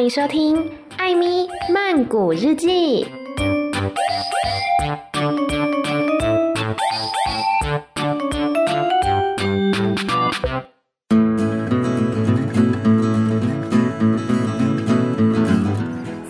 欢迎收听《艾咪曼谷日记》。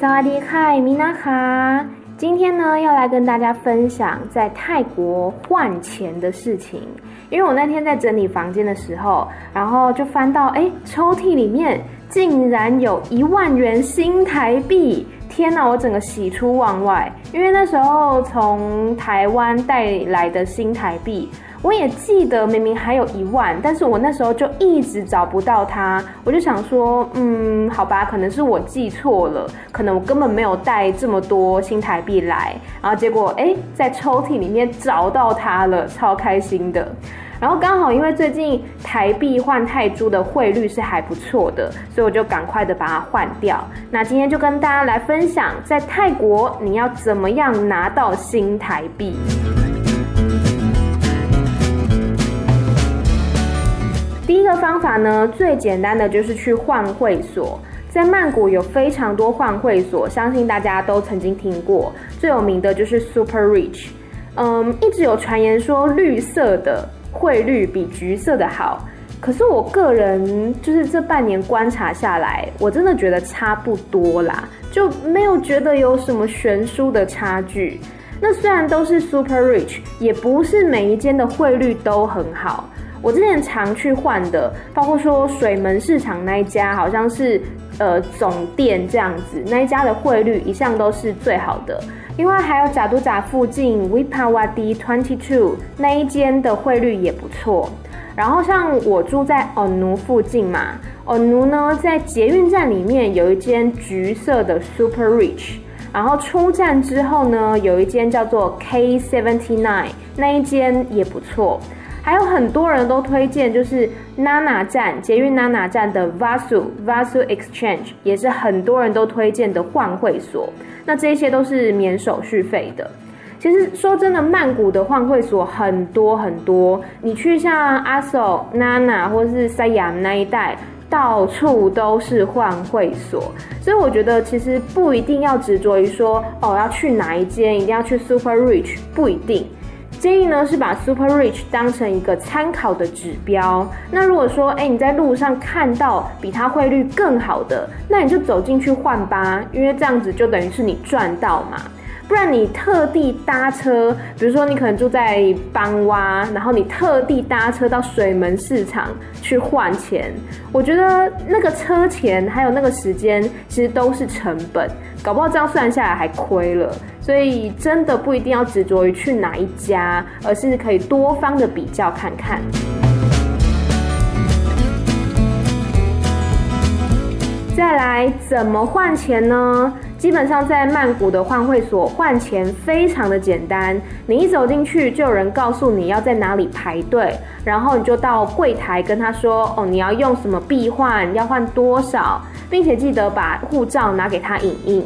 萨瓦迪卡，米娜哈。今天呢，要来跟大家分享在泰国换钱的事情。因为我那天在整理房间的时候，然后就翻到，哎，抽屉里面竟然有一万元新台币！天哪，我整个喜出望外，因为那时候从台湾带来的新台币。我也记得明明还有一万，但是我那时候就一直找不到它，我就想说，嗯，好吧，可能是我记错了，可能我根本没有带这么多新台币来，然后结果哎，在抽屉里面找到它了，超开心的。然后刚好因为最近台币换泰铢的汇率是还不错的，所以我就赶快的把它换掉。那今天就跟大家来分享，在泰国你要怎么样拿到新台币。第一个方法呢，最简单的就是去换汇所。在曼谷有非常多换汇所，相信大家都曾经听过。最有名的就是 Super Rich，嗯，一直有传言说绿色的汇率比橘色的好。可是我个人就是这半年观察下来，我真的觉得差不多啦，就没有觉得有什么悬殊的差距。那虽然都是 Super Rich，也不是每一间的汇率都很好。我之前常去换的，包括说水门市场那一家，好像是呃总店这样子，那一家的汇率一向都是最好的。另外还有贾都贾附近 Vipawadi Twenty Two 那一间的汇率也不错。然后像我住在欧奴附近嘛，欧奴呢在捷运站里面有一间橘色的 Super Rich，然后出站之后呢有一间叫做 K Seventy Nine，那一间也不错。还有很多人都推荐，就是 Nana 站捷运 Nana 站的 Vasu Vasu Exchange，也是很多人都推荐的换汇所。那这些都是免手续费的。其实说真的，曼谷的换汇所很多很多，你去像阿索、Nana 或是 Siam 那一带，到处都是换会所。所以我觉得其实不一定要执着于说哦要去哪一间，一定要去 Super Rich，不一定。建议呢是把 Super Rich 当成一个参考的指标。那如果说，哎，你在路上看到比它汇率更好的，那你就走进去换吧，因为这样子就等于是你赚到嘛。不然你特地搭车，比如说你可能住在邦洼，然后你特地搭车到水门市场去换钱，我觉得那个车钱还有那个时间，其实都是成本。搞不好这样算下来还亏了，所以真的不一定要执着于去哪一家，而是可以多方的比较看看。再来，怎么换钱呢？基本上在曼谷的换汇所换钱非常的简单，你一走进去就有人告诉你要在哪里排队，然后你就到柜台跟他说，哦，你要用什么币换，要换多少，并且记得把护照拿给他影印。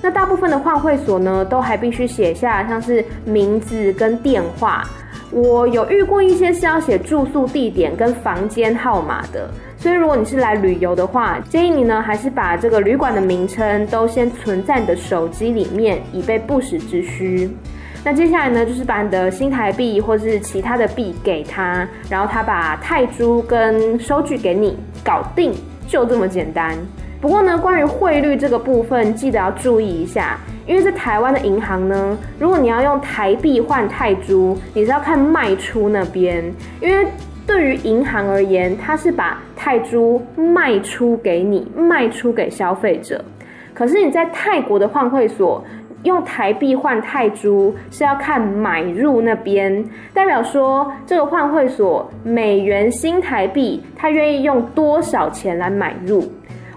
那大部分的换汇所呢，都还必须写下像是名字跟电话。我有遇过一些是要写住宿地点跟房间号码的。所以，如果你是来旅游的话，建议你呢还是把这个旅馆的名称都先存在你的手机里面，以备不时之需。那接下来呢，就是把你的新台币或是其他的币给他，然后他把泰铢跟收据给你，搞定，就这么简单。不过呢，关于汇率这个部分，记得要注意一下，因为在台湾的银行呢，如果你要用台币换泰铢，你是要看卖出那边，因为。对于银行而言，它是把泰铢卖出给你，卖出给消费者。可是你在泰国的换汇所用台币换泰铢，是要看买入那边，代表说这个换汇所美元新台币，他愿意用多少钱来买入。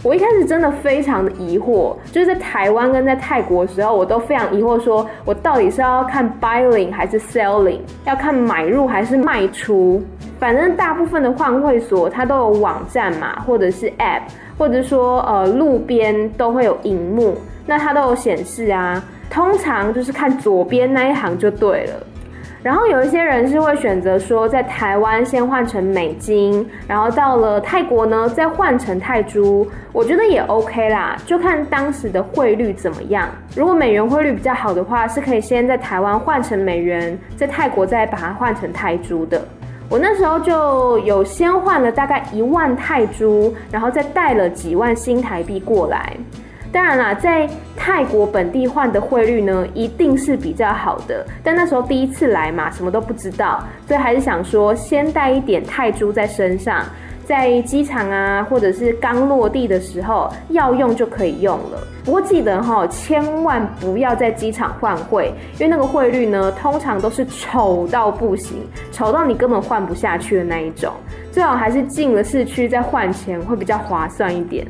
我一开始真的非常的疑惑，就是在台湾跟在泰国的时候，我都非常疑惑，说我到底是要看 buying 还是 selling，要看买入还是卖出。反正大部分的换汇所它都有网站嘛，或者是 app，或者说呃路边都会有荧幕，那它都有显示啊。通常就是看左边那一行就对了。然后有一些人是会选择说，在台湾先换成美金，然后到了泰国呢再换成泰铢。我觉得也 OK 啦，就看当时的汇率怎么样。如果美元汇率比较好的话，是可以先在台湾换成美元，在泰国再把它换成泰铢的。我那时候就有先换了大概一万泰铢，然后再带了几万新台币过来。当然啦，在泰国本地换的汇率呢，一定是比较好的。但那时候第一次来嘛，什么都不知道，所以还是想说先带一点泰铢在身上，在机场啊，或者是刚落地的时候要用就可以用了。不过记得哈，千万不要在机场换汇，因为那个汇率呢，通常都是丑到不行，丑到你根本换不下去的那一种。最好还是进了市区再换钱，会比较划算一点。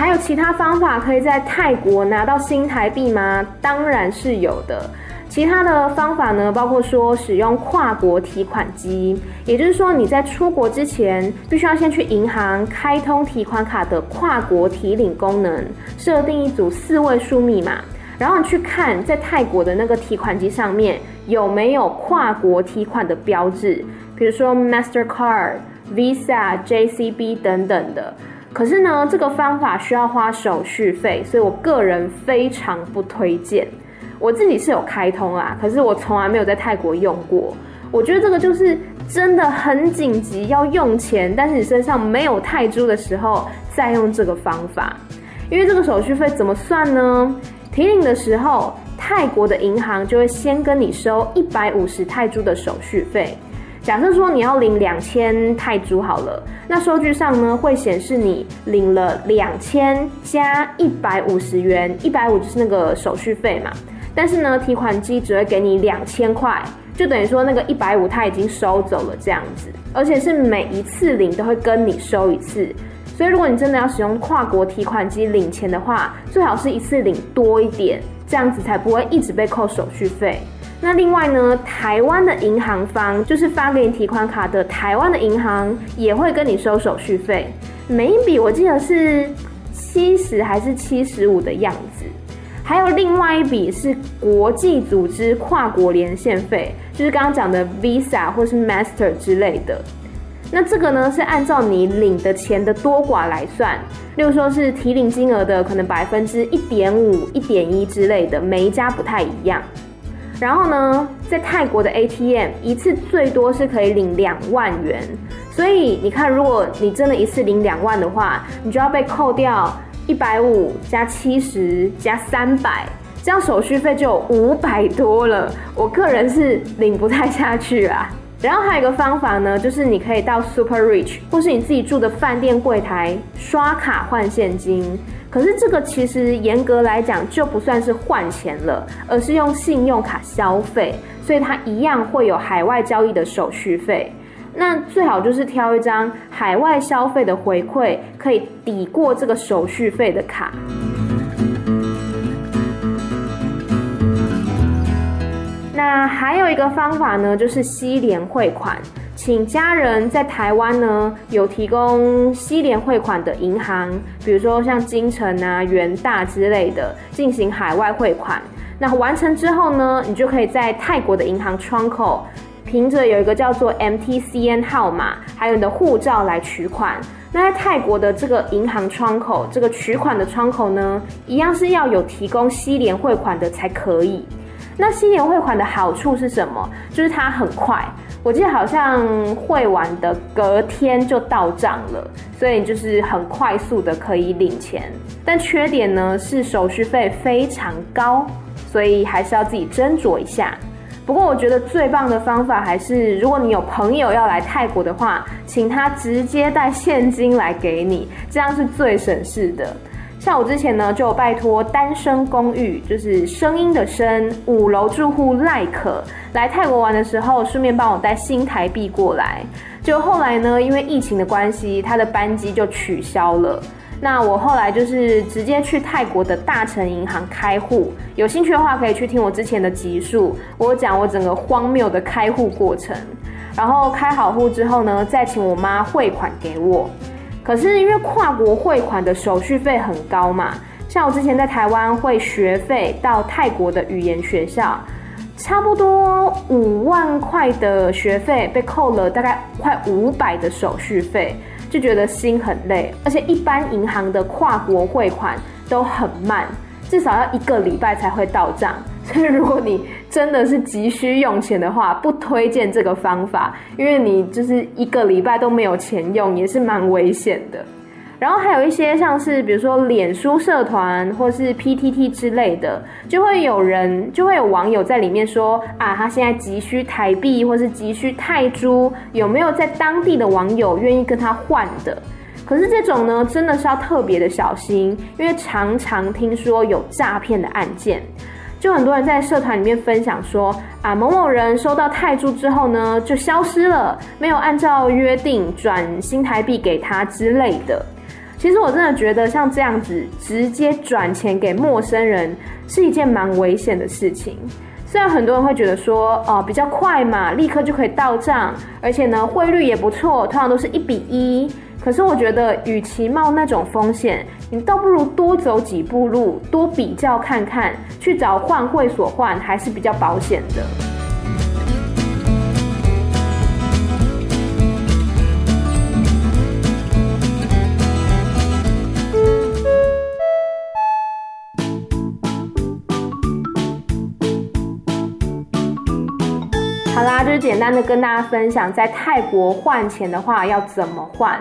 还有其他方法可以在泰国拿到新台币吗？当然是有的。其他的方法呢，包括说使用跨国提款机，也就是说你在出国之前，必须要先去银行开通提款卡的跨国提领功能，设定一组四位数密码，然后你去看在泰国的那个提款机上面有没有跨国提款的标志，比如说 Mastercard、Visa、JCB 等等的。可是呢，这个方法需要花手续费，所以我个人非常不推荐。我自己是有开通啊，可是我从来没有在泰国用过。我觉得这个就是真的很紧急要用钱，但是你身上没有泰铢的时候，再用这个方法。因为这个手续费怎么算呢？提领的时候，泰国的银行就会先跟你收一百五十泰铢的手续费。假设说你要领两千泰铢好了，那收据上呢会显示你领了两千加一百五十元，一百五就是那个手续费嘛。但是呢，提款机只会给你两千块，就等于说那个一百五他已经收走了这样子，而且是每一次领都会跟你收一次。所以如果你真的要使用跨国提款机领钱的话，最好是一次领多一点，这样子才不会一直被扣手续费。那另外呢，台湾的银行方就是发给你提款卡的台湾的银行也会跟你收手续费，每一笔我记得是七十还是七十五的样子。还有另外一笔是国际组织跨国连线费，就是刚刚讲的 Visa 或是 Master 之类的。那这个呢是按照你领的钱的多寡来算，例如说是提领金额的可能百分之一点五、一点一之类的，每一家不太一样。然后呢，在泰国的 ATM 一次最多是可以领两万元，所以你看，如果你真的一次领两万的话，你就要被扣掉一百五加七十加三百，这样手续费就有五百多了。我个人是领不太下去啊。然后还有一个方法呢，就是你可以到 Super Rich 或是你自己住的饭店柜台刷卡换现金。可是这个其实严格来讲就不算是换钱了，而是用信用卡消费，所以它一样会有海外交易的手续费。那最好就是挑一张海外消费的回馈可以抵过这个手续费的卡。那还有一个方法呢，就是西联汇款。请家人在台湾呢有提供西联汇款的银行，比如说像金城啊、元大之类的，进行海外汇款。那完成之后呢，你就可以在泰国的银行窗口，凭着有一个叫做 MTCN 号码，还有你的护照来取款。那在泰国的这个银行窗口，这个取款的窗口呢，一样是要有提供西联汇款的才可以。那西联汇款的好处是什么？就是它很快。我记得好像汇完的隔天就到账了，所以就是很快速的可以领钱。但缺点呢是手续费非常高，所以还是要自己斟酌一下。不过我觉得最棒的方法还是，如果你有朋友要来泰国的话，请他直接带现金来给你，这样是最省事的。像我之前呢，就拜托单身公寓，就是声音的声，五楼住户赖可来泰国玩的时候，顺便帮我带新台币过来。就后来呢，因为疫情的关系，他的班机就取消了。那我后来就是直接去泰国的大成银行开户。有兴趣的话，可以去听我之前的集数，我讲我整个荒谬的开户过程。然后开好户之后呢，再请我妈汇款给我。可是因为跨国汇款的手续费很高嘛，像我之前在台湾汇学费到泰国的语言学校，差不多五万块的学费被扣了大概快五百的手续费，就觉得心很累。而且一般银行的跨国汇款都很慢，至少要一个礼拜才会到账。所以如果你真的是急需用钱的话，不推荐这个方法，因为你就是一个礼拜都没有钱用，也是蛮危险的。然后还有一些像是比如说脸书社团或是 PTT 之类的，就会有人就会有网友在里面说啊，他现在急需台币或是急需泰铢，有没有在当地的网友愿意跟他换的？可是这种呢，真的是要特别的小心，因为常常听说有诈骗的案件，就很多人在社团里面分享说啊，某某人收到泰铢之后呢，就消失了，没有按照约定转新台币给他之类的。其实我真的觉得像这样子直接转钱给陌生人是一件蛮危险的事情。虽然很多人会觉得说，哦，比较快嘛，立刻就可以到账，而且呢，汇率也不错，通常都是一比一。可是我觉得，与其冒那种风险，你倒不如多走几步路，多比较看看，去找换会所换，还是比较保险的。好啦，就是简单的跟大家分享，在泰国换钱的话要怎么换。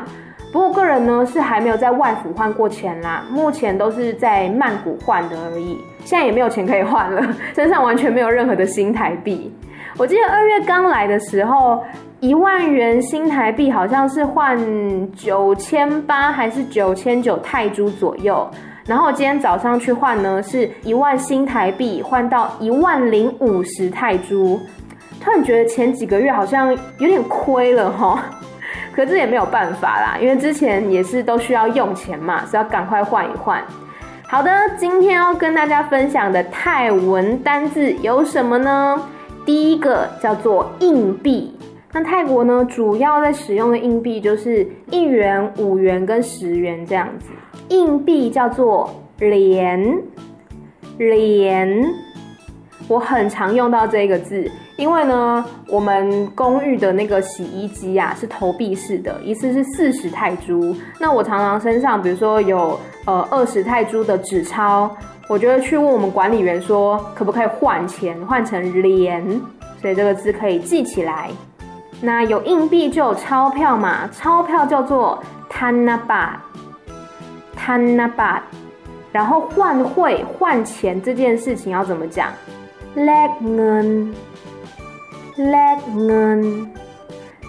不过个人呢是还没有在外府换过钱啦，目前都是在曼谷换的而已。现在也没有钱可以换了，身上完全没有任何的新台币。我记得二月刚来的时候，一万元新台币好像是换九千八还是九千九泰铢左右。然后我今天早上去换呢，是一万新台币换到一万零五十泰铢。突然觉得前几个月好像有点亏了哈，可是也没有办法啦，因为之前也是都需要用钱嘛，所以要赶快换一换。好的，今天要跟大家分享的泰文单字有什么呢？第一个叫做硬币，那泰国呢主要在使用的硬币就是一元、五元跟十元这样子。硬币叫做连连，我很常用到这个字。因为呢，我们公寓的那个洗衣机啊是投币式的，一次是四十泰铢。那我常常身上，比如说有呃二十泰铢的纸钞，我就会去问我们管理员说，可不可以换钱，换成连，所以这个字可以记起来。那有硬币就有钞票嘛，钞票叫做 tanabat tanabat，。然后换汇换钱这件事情要怎么讲？Leg n Leg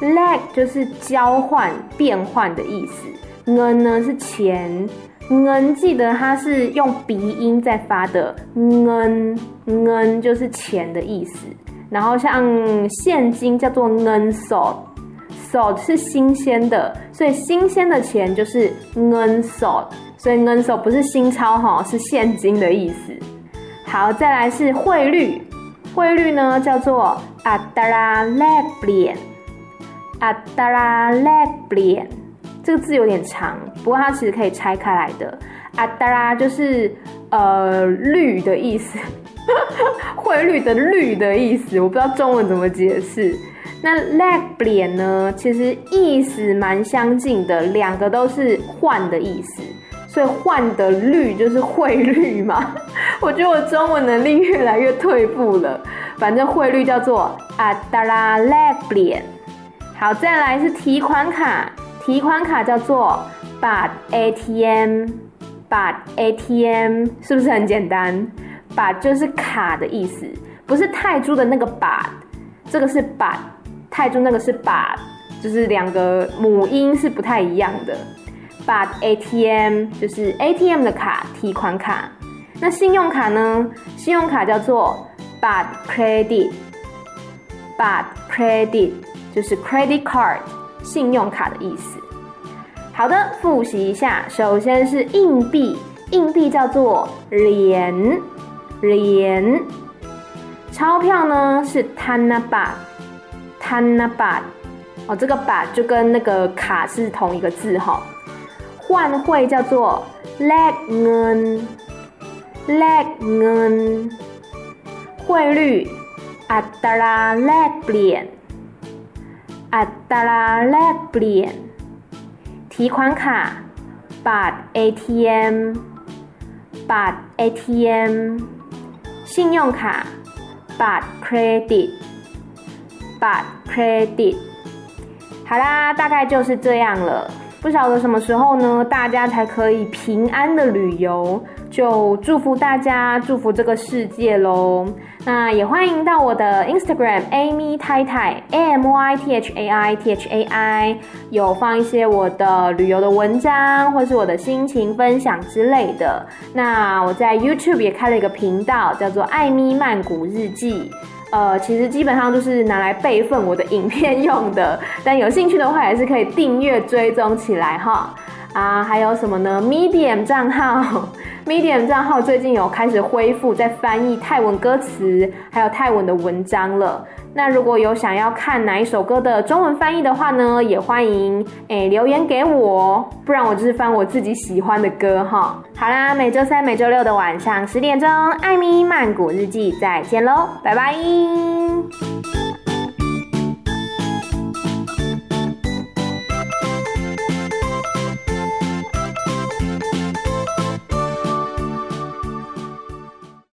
n，leg 就是交换变换的意思，n 呢是钱，n 记得它是用鼻音在发的，n，n 就是钱的意思。然后像现金叫做 n sot，sot 是新鲜的，所以新鲜的钱就是 n sot，所以 n sot 不是新钞哈，是现金的意思。好，再来是汇率。汇率呢叫做 Atara Leg Blian，Atara Leg Blian，这个字有点长，不过它其实可以拆开来的。Atara 就是呃绿的意思，汇率的绿的意思，我不知道中文怎么解释。那 leg 脸呢，其实意思蛮相近的，两个都是换的意思。所以换的率就是汇率嘛，我觉得我中文能力越来越退步了。反正汇率叫做啊哒啦叻脸。好，再来是提款卡，提款卡叫做 Baht ATM，Baht ATM 是不是很简单？Baht 就是卡的意思，不是泰铢的那个 Baht，这个是 Baht，泰铢那个是 Baht，就是两个母音是不太一样的。Baht ATM 就是 ATM 的卡，提款卡。那信用卡呢？信用卡叫做 bad credit，bad Credit 就是 credit card，信用卡的意思。好的，复习一下。首先是硬币，硬币叫做连连。钞票呢是 tanabat，tanabat，。哦，这个 bat 就跟那个卡是同一个字哈。换汇叫做 leg n แลกเงิน汇率อัตราแลกเปลี่ยนอัตราแลกเปลี่ยน提款卡บัตร ATM บัตร ATM 信用卡บัตรเครดิตบัตรเครดิต好啦，大概就是这样了。不晓得什么时候呢，大家才可以平安的旅游， 就祝福大家，祝福这个世界喽。那也欢迎到我的 Instagram Amy 太太 A M Y T H A I T H A I，有放一些我的旅游的文章，或是我的心情分享之类的。那我在 YouTube 也开了一个频道，叫做艾咪曼谷日记。呃，其实基本上就是拿来备份我的影片用的，但有兴趣的话，也是可以订阅追踪起来哈。啊，还有什么呢？Medium 账号，Medium 账号最近有开始恢复，在翻译泰文歌词，还有泰文的文章了。那如果有想要看哪一首歌的中文翻译的话呢，也欢迎诶、留言给我，不然我就是翻我自己喜欢的歌哈。好啦，每周三、每周六的晚上十点钟，艾咪曼谷日记再见喽，拜拜。